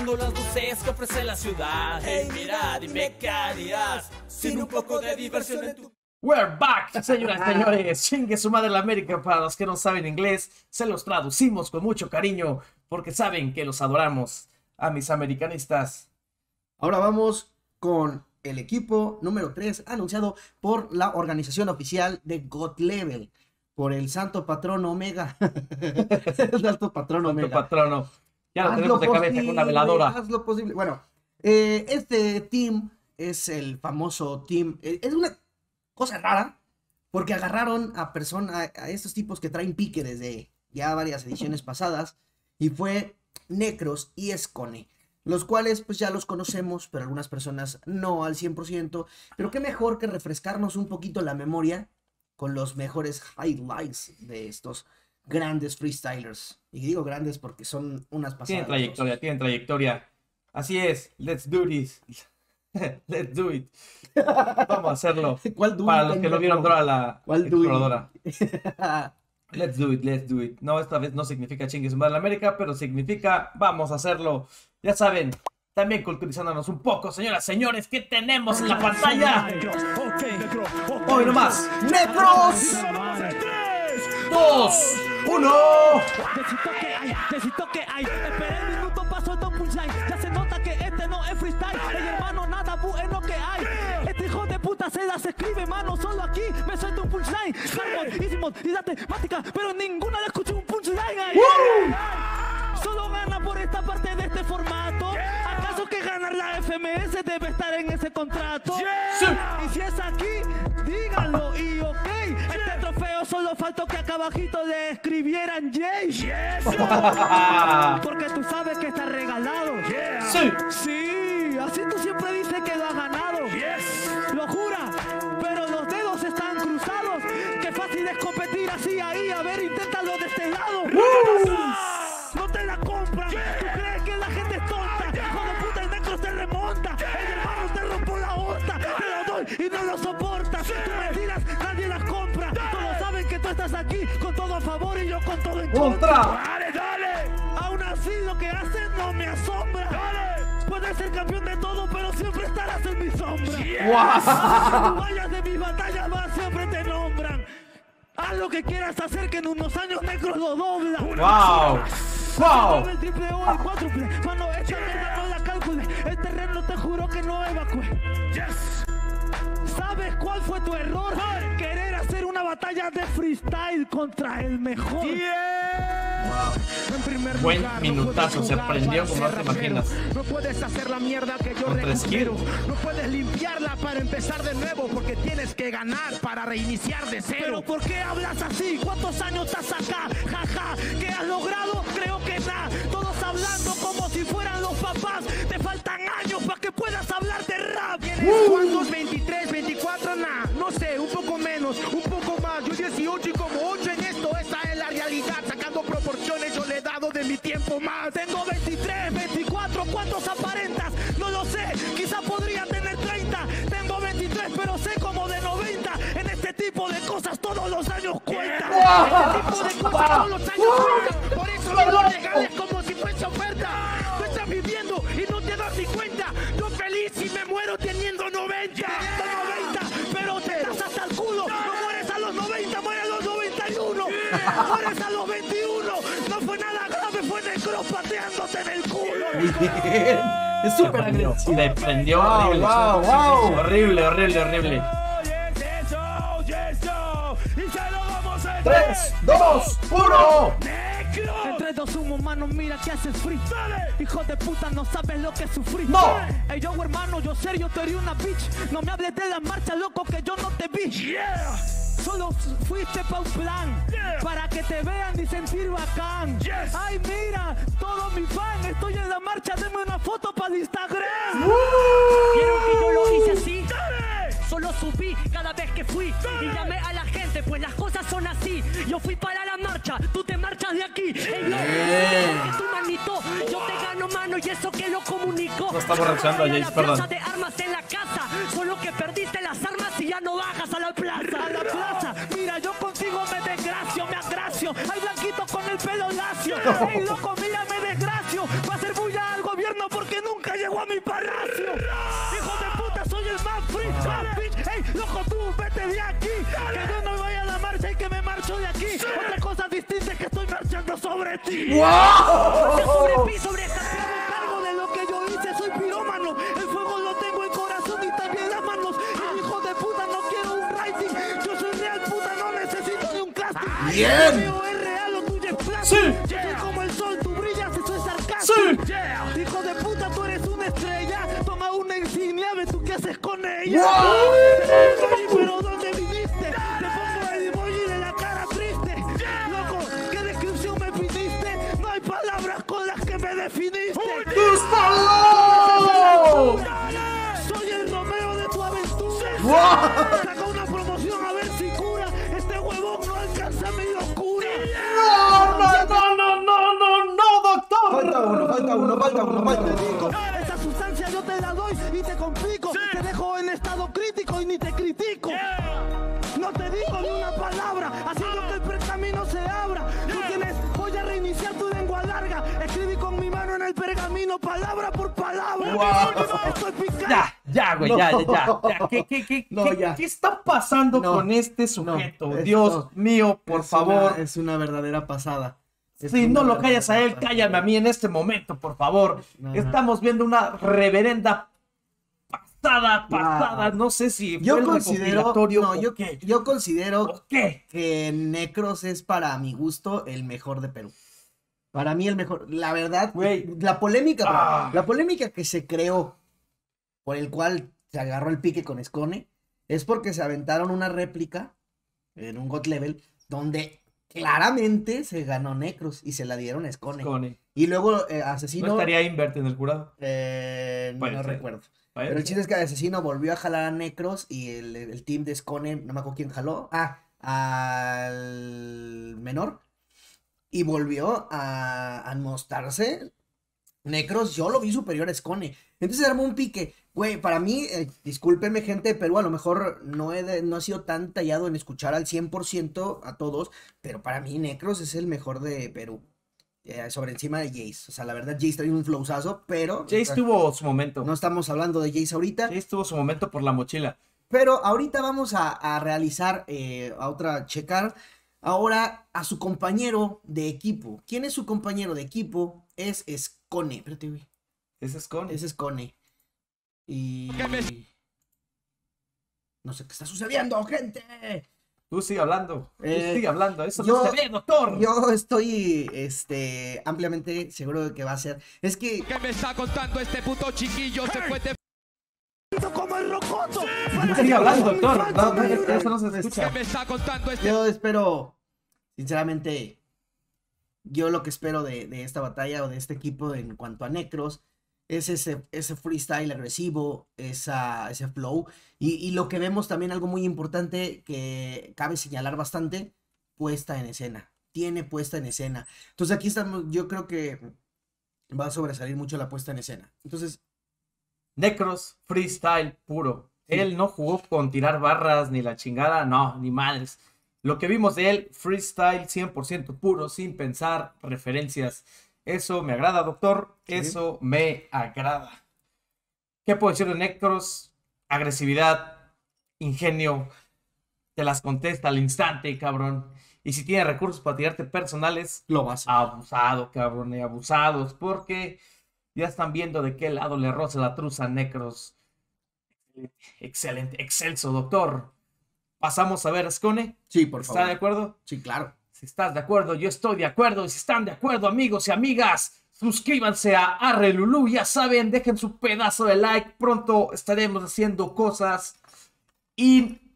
Buscando las luces que ofrece la ciudad. Hey, mira, dime qué harías sin un poco de diversión en tu. We're back, señoras y señores. Chingue su madre la América. Para los que no saben inglés, se los traducimos con mucho cariño porque saben que los adoramos a mis americanistas. Ahora vamos con el equipo número 3 anunciado por la organización oficial de God Level, por el santo patrón Omega. el santo patrón Santo Omega. patrono. Ya lo tenemos de cabeza con una veladora. Haz lo posible. Bueno, eh, este team es el famoso team. eh, es una cosa rara porque agarraron a personas, a estos tipos que traen pique desde ya varias ediciones pasadas y fue Necros y Escone. Los cuales pues ya los conocemos, pero algunas personas no al 100%. Pero qué mejor que refrescarnos un poquito la memoria con los mejores highlights de estos grandes freestylers. Y digo grandes porque son unas pasadas. Tienen trayectoria, tienen trayectoria. Así es, let's do this. let's do it. Vamos a hacerlo. ¿Cuál do Para it, los que no vieron Dora la ¿Cuál exploradora. Let's do it, let's do it. No, esta vez no significa chingue su madre la América, pero significa vamos a hacerlo. Ya saben, también culturizándonos un poco, señoras, señores, ¿qué tenemos en la pantalla? Hoy nomás, Necros. Dos, uno. Necesito que hay, necesito que hay. Esperé el minuto soltar un punchline. Ya se nota que este no es freestyle. El hermano nada bueno que hay. Este hijo de puta se las escribe, mano. Solo aquí me suelta un punchline. Harmonísimos y la temática, pero ninguna le escuché un punchline ahí. Solo gana por esta parte de este formato. ¿Acaso que ganar la FMS debe estar en ese contrato? Y si es aquí, díganlo y ok. Solo faltó que acá abajito le escribieran Jay. Porque tú sabes que está regalado. Sí. Sí, así tú siempre dices que lo has ganado. Lo jura, pero los dedos están cruzados. Qué fácil es competir así ahí. A ver, inténtalo de este lado. No te la compran. ¿Tú crees que la gente es tonta? Hijo de puta, el necro te remonta. El hermano te rompo la onda. Te lo doy y no lo soportas. Tus mentiras nadie estás aquí con todo a favor y yo con todo en contra. Contra. Dale, dale. Aún así lo que haces no me asombra. Dale. Puedes ser campeón de todo, pero siempre estarás en mi sombra. Wow. Tú vayas de mis batallas más, siempre te nombran. Haz lo que quieras hacer, que en unos años negros lo doblan. Wow. Wow. El triple o el cuádruple. Mano, esta mierda no la calcule. El terreno te juro que no evacue. ¿Sabes cuál fue tu error? Batalla de freestyle contra el mejor. En primer Buen lugar, no minutazo, puedes se prendió como no te imaginas. No puedes hacer la mierda que yo recupero. No puedes limpiarla para empezar de nuevo porque tienes que ganar para reiniciar de cero. Pero ¿por qué hablas así? ¿Cuántos años estás acá? Jaja, ¿qué has logrado? Creo que nada. Todos hablando como si fueran los papás. Te faltan años para que puedas hablar de rap. ¿Cuántos? 23, 24, nada. No sé, un poco menos, un poco más. Yo 18 y como 8 en esto. Esa es la realidad. Sacando proporciones, yo le he dado de mi tiempo más. Tengo 23, 24. ¿Cuántos aparentas? No lo sé. Quizá podría tener 30. Tengo 23, pero sé como de 90. En este tipo de cosas todos los años cuentan. Este tipo de cosas todos los años cuentan. Por eso no lo regales como 21. No fue nada grave, fue necro pateándote en el culo. Es súper agresivo. Le prendió Wow, horrible. wow, wow. Horrible, horrible, horrible. Tres, dos, uno. Entre dos humos, mano, mira que haces free. Hijo de puta, no sabes lo que sufrí. No. Ey, yo, hermano, yo serio, te haría una bitch. No me hables de la marcha, loco, que yo no te vi. Solo fuiste pa' un plan, para que te vean y sentir bacán. Ay, mira, todo mi fan, estoy en la marcha, denme una foto para Instagram. Quiero que yo lo hice así. Solo subí cada vez que fui y llamé a la gente, pues las cosas son así. Yo fui para la marcha, tú te marchas de aquí. Ey, no, porque tu manito, yo te gano mano y eso que lo comunico. No estamos reaccionando a Jace, perdón. plaza de armas mira, yo contigo me desgracio, me agracio. Hay blanquito con el pelo lacio. Ey, loco, mira, me desgracio. Va a ser bulla al gobierno por llegó a mi palacio. Hijo de puta, soy el más free, más bitch. Ey, loco, tú vete de aquí. Que yo no voy a la marcha y que me marcho de aquí. Otra cosa distinta es que estoy marchando sobre ti. Sobre mí, sobre esta es sarcasmo. Sí. Hijo de puta, tú eres una estrella. Toma una insignia, ve tú qué haces con ella. Pero ¿dónde viniste? Te pongo el emoji de la cara triste. Loco, ¿qué descripción me pidiste? No hay palabras con las que me definiste. ¡Gustavo! Soy el Romeo de tu aventura. Uno, falta uno. Esa sustancia yo te la doy y te complico. Te dejo en estado crítico y ni te critico. No te digo ni una palabra, haciendo que el pergamino se abra. Tú tienes, voy a reiniciar tu lengua larga. Escribí con mi mano en el pergamino, palabra por palabra. Wow. Estoy. Ya, ya, güey, ya, ya, ya. ya. ¿Qué, qué, qué, No, qué- ya. qué está pasando No, con este sujeto? no, Dios no. mío, por Es favor. una- es una verdadera pasada. Es Si no lo callas a él, cállame a mí en este momento, por favor. Estamos viendo una reverenda pasada, pasada. Wow. No sé si fue Yo considero, no, yo, qué. yo considero que Necros es para mi gusto el mejor de Perú. Para mí el mejor, la verdad, la polémica, Ah. la polémica que se creó por el cual se agarró el pique con Scone es porque se aventaron una réplica en un God Level donde claramente se ganó Necros y se la dieron a Scone. Con- Y luego eh, ¿No Asesino, estaría Invert en el jurado? eh, no recuerdo. Vaya, Pero el chiste es que Asesino volvió a jalar a Necros y el, el team de Scone, no me acuerdo quién jaló, ah, al menor. Y volvió a, a mostrarse. Necros, yo lo vi superior a Scone. Entonces armó un pique. Güey, para mí, eh, discúlpenme gente de Perú, a lo mejor no he, de- no he sido tan tallado en escuchar al 100% a todos, pero para mí Necros es el mejor de Perú. Eh, sobre encima de Jace. O sea, la verdad, Jace trae un flowzazo, pero... Jace tuvo su momento. No estamos hablando de Jace ahorita. Jace tuvo su momento por la mochila. Pero ahorita vamos a, a realizar, eh, a otra checar, ahora a su compañero de equipo. ¿Quién es su compañero de equipo? Es Scone. Espérate, güey. Ese es con. Es Scone. Y... No sé qué está sucediendo, gente. Tú sigue hablando. Tú Eh, sigue hablando. Eso yo- no se ve, doctor. Yo estoy, este, ampliamente seguro de que va a ser. Es que ¿Qué me está contando este puto chiquillo? Se fue de como el rocoto. Tú sigue hablando, doctor. No, no, eso no se ¿Qué escucha. me está contando este Yo espero, sinceramente, yo lo que espero de, de esta batalla o de este equipo en cuanto a Necros es ese, ese freestyle agresivo, esa, ese flow. Y, y lo que vemos también, algo muy importante que cabe señalar bastante, puesta en escena. Tiene puesta en escena. Entonces aquí estamos, yo creo que va a sobresalir mucho la puesta en escena. Entonces, Necros, freestyle puro. Él no jugó con tirar barras ni la chingada, no, ni madres. Lo que vimos de él, freestyle 100% puro, sin pensar, referencias. Eso me agrada, doctor. Eso me agrada. ¿Qué puedo decir de Necros? Agresividad, ingenio, te las contesta al instante, cabrón. Y si tiene recursos para tirarte personales, lo vas abusado, cabrón, y abusados, porque ya están viendo de qué lado le roza la truza a Necros. Excelente, excelso, doctor. Pasamos a ver a Scone. Sí, por ¿Está de favor. acuerdo? Sí, claro. Si estás de acuerdo, yo estoy de acuerdo. Y si están de acuerdo, amigos y amigas, suscríbanse a Arrelulú. Ya saben, dejen su pedazo de like. Pronto estaremos haciendo cosas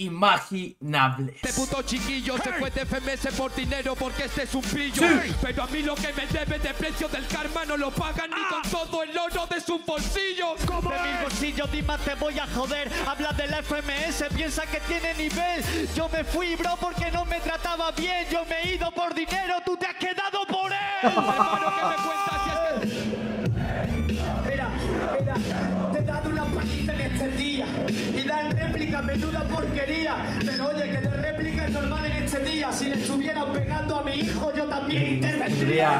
inimaginables. Este puto chiquillo se fue de FMS por dinero porque este es un pillo. Sí. Pero a mí lo que me debe de precio del karma no lo pagan ni con todo el oro de sus bolsillos. De mis bolsillos, Dima, te voy a joder. Habla de la FMS, piensa que tiene nivel. Yo me fui, bro, porque no me trataba bien. Yo me he ido por dinero, tú te has quedado por él. menuda porquería. Pero oye, que de réplica es normal en este día. Si le estuvieran pegando a mi hijo, yo también intervendría.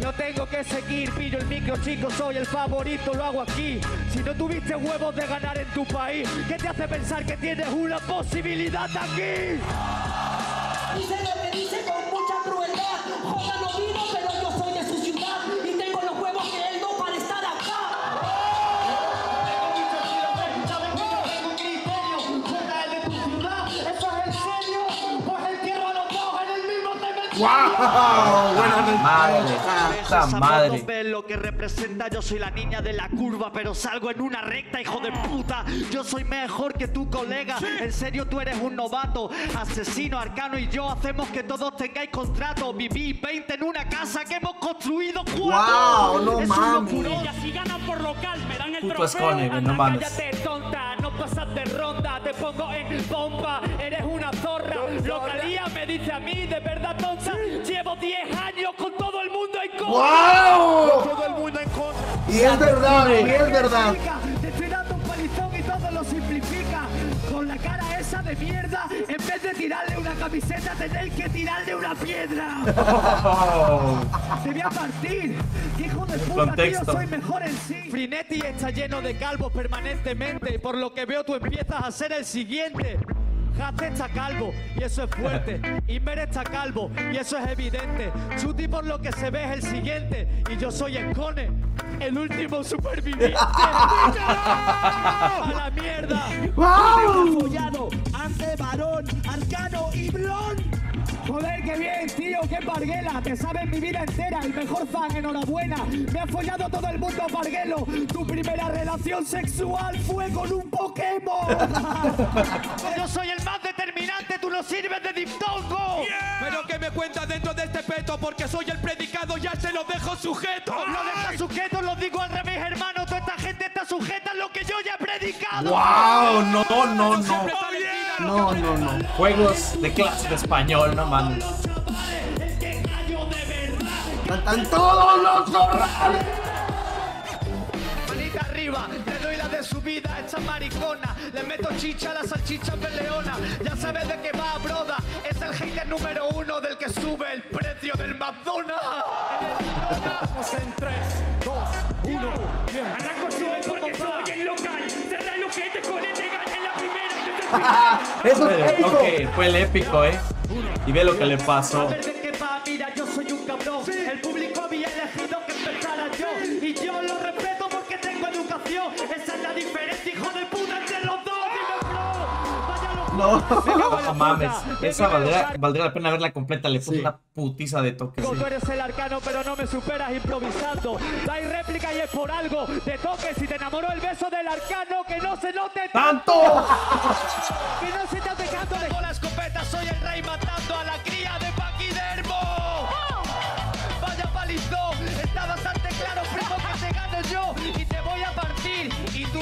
No tengo que seguir. Pillo el micro, chico, soy el favorito, lo hago aquí. Si no tuviste huevos de ganar en tu país, ¿qué te hace pensar que tienes una posibilidad aquí? Dice lo que dice con mucha crueldad. Joda no vino, pero yo soy ¡Wow! Buena Madre, puta madre. lo que representa. Yo soy la niña de la curva, pero salgo en una recta, hijo de puta. Yo soy mejor que tu colega. En serio, tú eres un novato. Asesino, arcano y yo hacemos que todos tengáis contrato. Viví 20 en una casa que hemos construido cuatro. ¡Wow! No mames. Y así ganan por local, me dan el Puto trofeo. Scone, güey, no mames. cállate, tonta, pasas de ronda, te pongo en bomba, eres una zorra. Localía me dice a mí, de verdad tonta, llevo 10 años con todo el mundo en contra. ¡Wow! Todo el mundo en contra. Y es verdad, y es verdad. Te estoy dando un palizón y todo lo simplifica. Con la cara esa de mierda, tirarle una camiseta, tenéis que tirarle una piedra. Oh, Te voy a partir. ¿Qué hijo de puta, tío? Soy mejor en sí. Frinetti está lleno de calvos permanentemente. Por lo que veo, tú empiezas a ser el siguiente. Haste está calvo y eso es fuerte. Inver está calvo y eso es evidente. Chuti por lo que se ve es el siguiente. Y yo soy Escone, el último superviviente. ¡A la mierda! ¡Wow! follado ante varón, arcano y blon. Joder, qué bien, tío, qué parguela. Te sabes mi vida entera, el mejor fan, enhorabuena. Me ha follado todo el mundo, Parguelo. Tu primera relación sexual fue con un Pokémon. Yo soy el más determinante, tú no sirves de diptongo. Pero que me cuentas dentro de este peto porque soy el predicado, ya se lo dejo sujeto. Lo de estar sujeto lo digo al revés, hermano. Toda esta gente está sujeta a lo que yo ya he predicado. ¡Wow! No, no, no. Vida, No, no, no. juegos de clase de español, no mames. Cantan todos los zorrales. Manita arriba, le doy la de su vida a esta maricona. Le meto chicha a la salchicha peleona. Ya sabes de qué va, broda. Es el hater número uno del que sube el precio del McDonald's. Vamos en 3, 2, 1. Arranco yo porque soy el local. Cerra el ojete con este Eso es épico. Ok, fue el épico, ¿eh? Y ve lo que le pasó. ver de qué va, mira, yo soy un cabrón. El público No. No mames, esa valdría, la- valdría la pena verla completa. Le puse Sí. una putiza de toque. sí. Tú eres el arcano, pero no me superas improvisando. Dais réplica y es por algo. Te toques si te enamoró el beso del arcano, que no se note ¡Tanto! que no se te pegando de la escopeta. Soy el rey matando a la cría de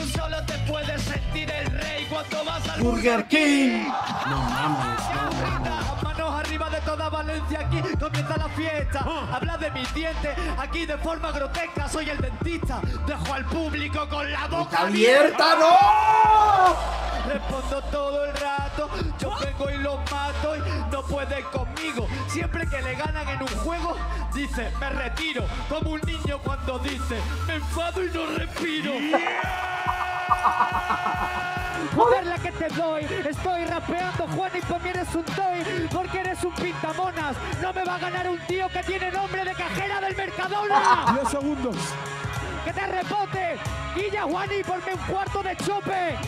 tú solo te puedes sentir el rey cuando vas al Burger King. No mames. Manos arriba de toda Valencia, aquí comienza la fiesta. Habla de mis dientes, aquí de forma grotesca. Soy el dentista, dejo al público con la boca ¡Abierta, no! Respondo todo el rato, yo vengo y los mato y no pueden conmigo. Siempre que le ganan en un juego, dice, me retiro. Como un niño cuando dice, me enfado y no respiro. Joder la que te doy, estoy rapeando Juan y para mí eres un toy, porque eres un pintamonas. No me va a ganar un tío que tiene nombre de cajera del Mercadona. 10 segundos. ¡Que te rebote! Guilla Juani, ponme un cuarto de chope.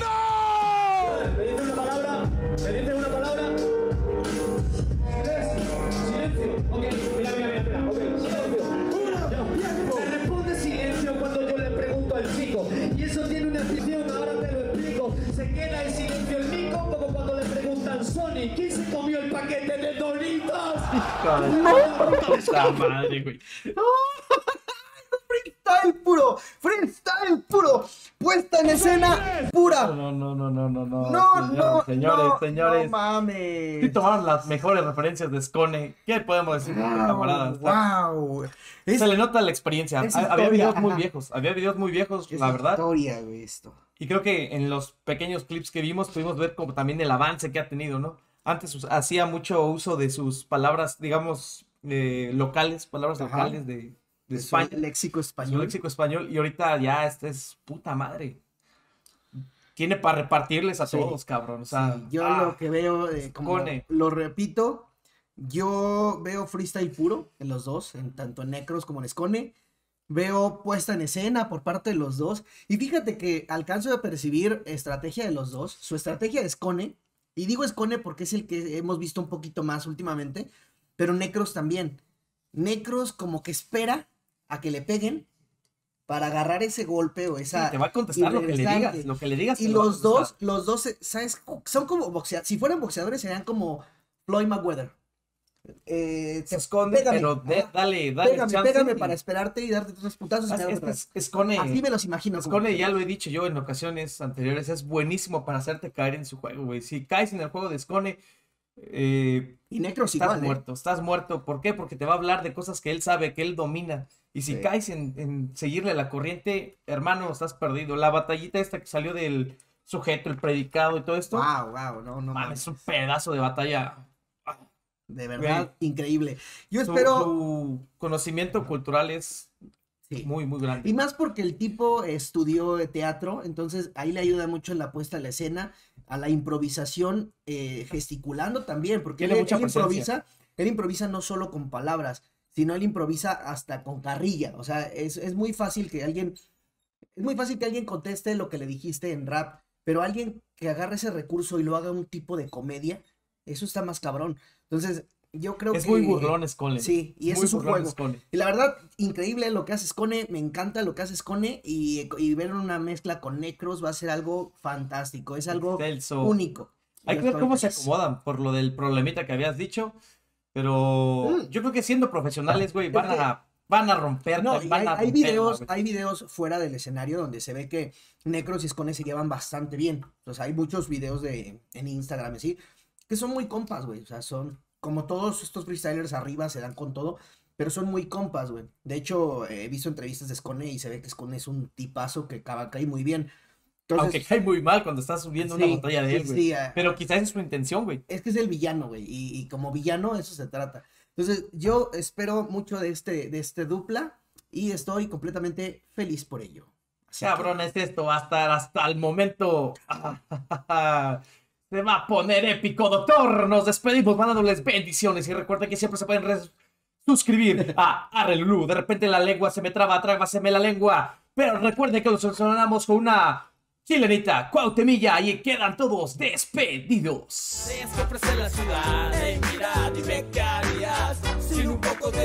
Me Sony, ¿quién se comió el paquete de Doritos? Puta madre, güey. Freestyle puro. Freestyle puro. Puesta en escena pura. No, no, no, no, no, no. No, no, señores, no, señores. No mames. Sí tomaron las mejores referencias de Scone. ¿Qué podemos decir, camaradas? Wow. Es, Se le nota la experiencia. Había historia, videos muy ajá. viejos. Había videos muy viejos, es la verdad. historia, güey, esto. Y creo que en los pequeños clips que vimos pudimos ver como también el avance que ha tenido, ¿no? Antes hacía mucho uso de sus palabras, digamos, eh, locales, palabras Ajá. locales de, de España. léxico Es un español. léxico español y ahorita ya este es puta madre. Tiene para repartirles a Sí. todos, cabrón. O sea, Sí, yo ah, lo que veo, eh, como lo repito, yo veo freestyle puro en los dos, en tanto en Necros como en Scone. Veo puesta en escena por parte de los dos. Y fíjate que alcanzo a percibir estrategia de los dos. Su estrategia de Scone, y digo Scone porque es el que hemos visto un poquito más últimamente, pero Necros también. Necros como que espera a que le peguen para agarrar ese golpe o esa... te va a contestar lo que le digas. Lo que le digas. Y los dos, los dos, ¿sabes? Son como boxeadores. Si fueran boxeadores, serían como Floyd Mayweather. Eh, Se esconde, pégame, pero de- dale, dale. pégame, chance pégame y- para esperarte y darte tres putazos. Ah, es- Así me los imagino. como- Scone, ya lo he dicho yo en ocasiones anteriores, es buenísimo para hacerte caer en su juego, güey. Si caes en el juego de Scone, eh, Y Necros estás igual, ¿eh? muerto, estás muerto. ¿Por qué? Porque te va a hablar de cosas que él sabe, que él domina. Y si Sí. caes en, en seguirle la corriente, hermano, estás perdido. La batallita esta que salió del sujeto, el predicado y todo esto, Wow, wow, no, no mames, mames. es un pedazo de batalla. De verdad, increíble. Yo espero. su conocimiento cultural es sí. muy, muy grande. Y más porque el tipo estudió teatro, entonces ahí le ayuda mucho en la puesta a la escena, a la improvisación, eh, gesticulando también, porque él, mucha él improvisa, él improvisa no solo con palabras, sino él improvisa hasta con carrilla. O sea, es, es muy fácil que alguien, es muy fácil que alguien conteste lo que le dijiste en rap, pero alguien que agarre ese recurso y lo haga un tipo de comedia, eso está más cabrón. Entonces, yo creo Es que... muy burlón Scone. Sí, y ese es su burlón juego. Scone. Y la verdad, increíble lo que hace Scone, me encanta lo que hace Scone y, y ver una mezcla con Necros va a ser algo fantástico, es algo Excelso. único. Hay que ver cómo se acomodan por lo del problemita que habías dicho. Pero Mm. yo creo que siendo profesionales, güey, van Es que- a, van a romper. No, van hay, a hay romperla, videos, hay videos fuera del escenario donde se ve que Necros y Scone se llevan bastante bien. Sea, hay muchos videos de, en Instagram y así, que son muy compas, güey. O sea, son como todos estos freestylers arriba se dan con todo, pero son muy compas, güey. De hecho, eh, he visto entrevistas de Scone y se ve que Scone es un tipazo que ca- cae muy bien. Entonces, Aunque cae muy mal cuando estás subiendo Sí, una batalla de él, güey. sí, ah, Pero quizás es su intención, güey. es que es el villano, güey, y, y como villano eso se trata. Entonces, yo espero mucho de este, de este dupla y estoy completamente feliz por ello. Así que- Cabrón, es esto. Hasta, hasta el momento. Se va a poner épico, doctor. Nos despedimos mandándoles bendiciones. Y recuerden que siempre se pueden suscribir a Arrelulu. De repente la lengua se me traba, trágaseme la lengua. Pero recuerden que los sonamos con una chilenita, cuautemilla. Y quedan todos despedidos. Sin un poco de